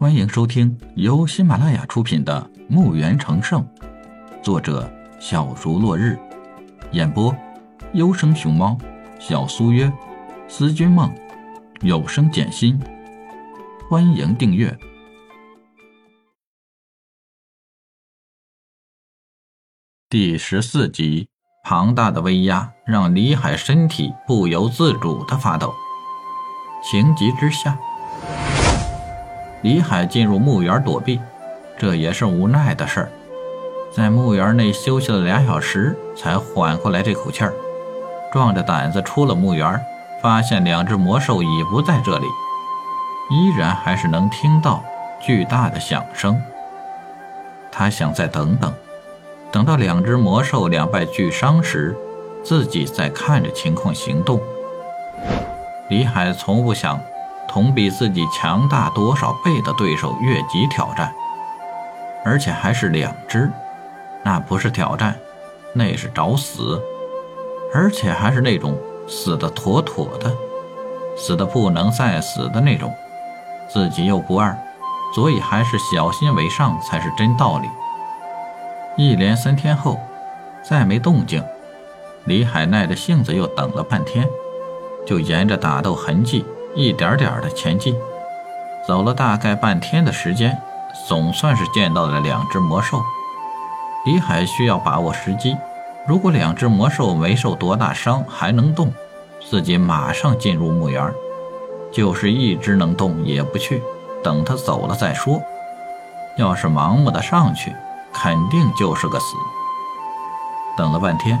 欢迎收听由喜马拉雅出品的《墓园成圣》，作者小竹落日，演播优生熊猫、小苏约、思君梦、有声简心。欢迎订阅第十四集。庞大的威压让李海身体不由自主的发抖。情急之下，李海进入墓园躲避，这也是无奈的事儿。在墓园内休息了俩小时，才缓过来这口气儿，壮着胆子出了墓园，发现两只魔兽已不在这里，依然还是能听到巨大的响声。他想再等等。等到两只魔兽两败俱伤时，自己再看着情况行动。李海从不想同比自己强大多少倍的对手越级挑战，而且还是两只，那不是挑战，那是找死，而且还是那种死的妥妥的，死的不能再死的那种。自己又不二，所以还是小心为上才是真道理。一连三天后，再没动静，李海耐着性子又等了半天，就沿着打斗痕迹一点点的前进。走了大概半天的时间，总算是见到了两只魔兽。李海需要把握时机，如果两只魔兽没受多大伤还能动，自己马上进入墓园；就是一只能动也不去，等他走了再说。要是盲目的上去，肯定就是个死。等了半天，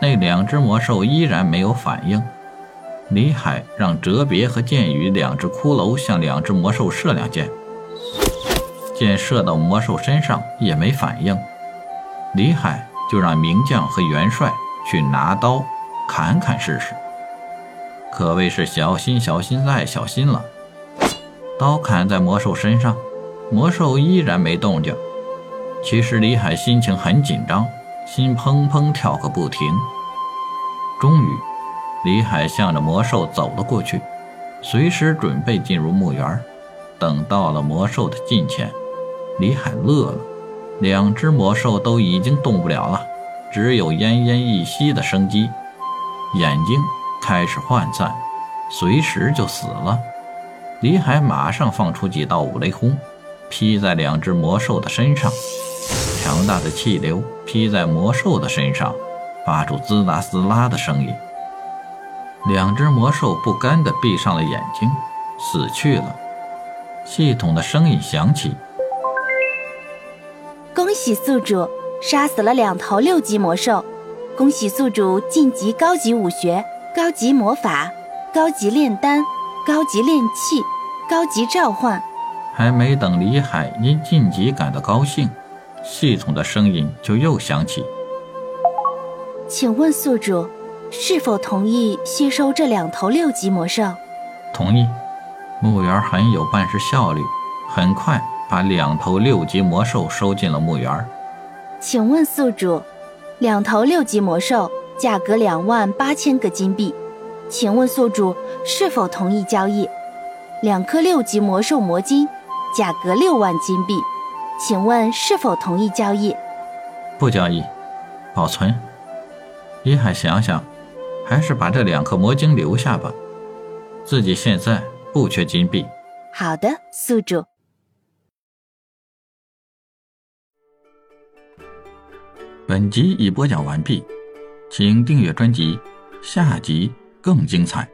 那两只魔兽依然没有反应。李海让哲别和剑雨两只骷髅向两只魔兽射两箭，箭射到魔兽身上也没反应。李海就让名将和元帅去拿刀砍砍试试，可谓是小心小心再小心了。刀砍在魔兽身上，魔兽依然没动静。其实李海心情很紧张，心砰砰跳个不停。终于，李海向着魔兽走了过去，随时准备进入墓园。等到了魔兽的近前，李海乐了，两只魔兽都已经动不了了，只有奄奄一息的生机，眼睛开始涣散，随时就死了。李海马上放出几道五雷轰，劈在两只魔兽的身上。强大的气流劈在魔兽的身上，发出滋啦滋啦的声音。两只魔兽不甘地闭上了眼睛，死去了。系统的声音响起：“恭喜宿主杀死了两头六级魔兽，恭喜宿主晋级高级武学、高级魔法、高级炼丹、高级炼器、高级召唤。”还没等李海因晋级感到高兴。系统的声音就又响起：“请问宿主是否同意吸收这两头六级魔兽？”“同意。”墓园很有办事效率，很快把两头六级魔兽收进了墓园。“请问宿主，两头六级魔兽价格两万八千个金币，请问宿主是否同意交易？两颗六级魔兽魔晶，价格六万金币。”请问是否同意交易？不交易，保存。李海想想，还是把这两颗魔晶留下吧。自己现在不缺金币。好的，宿主。本集已播讲完毕，请订阅专辑，下集更精彩。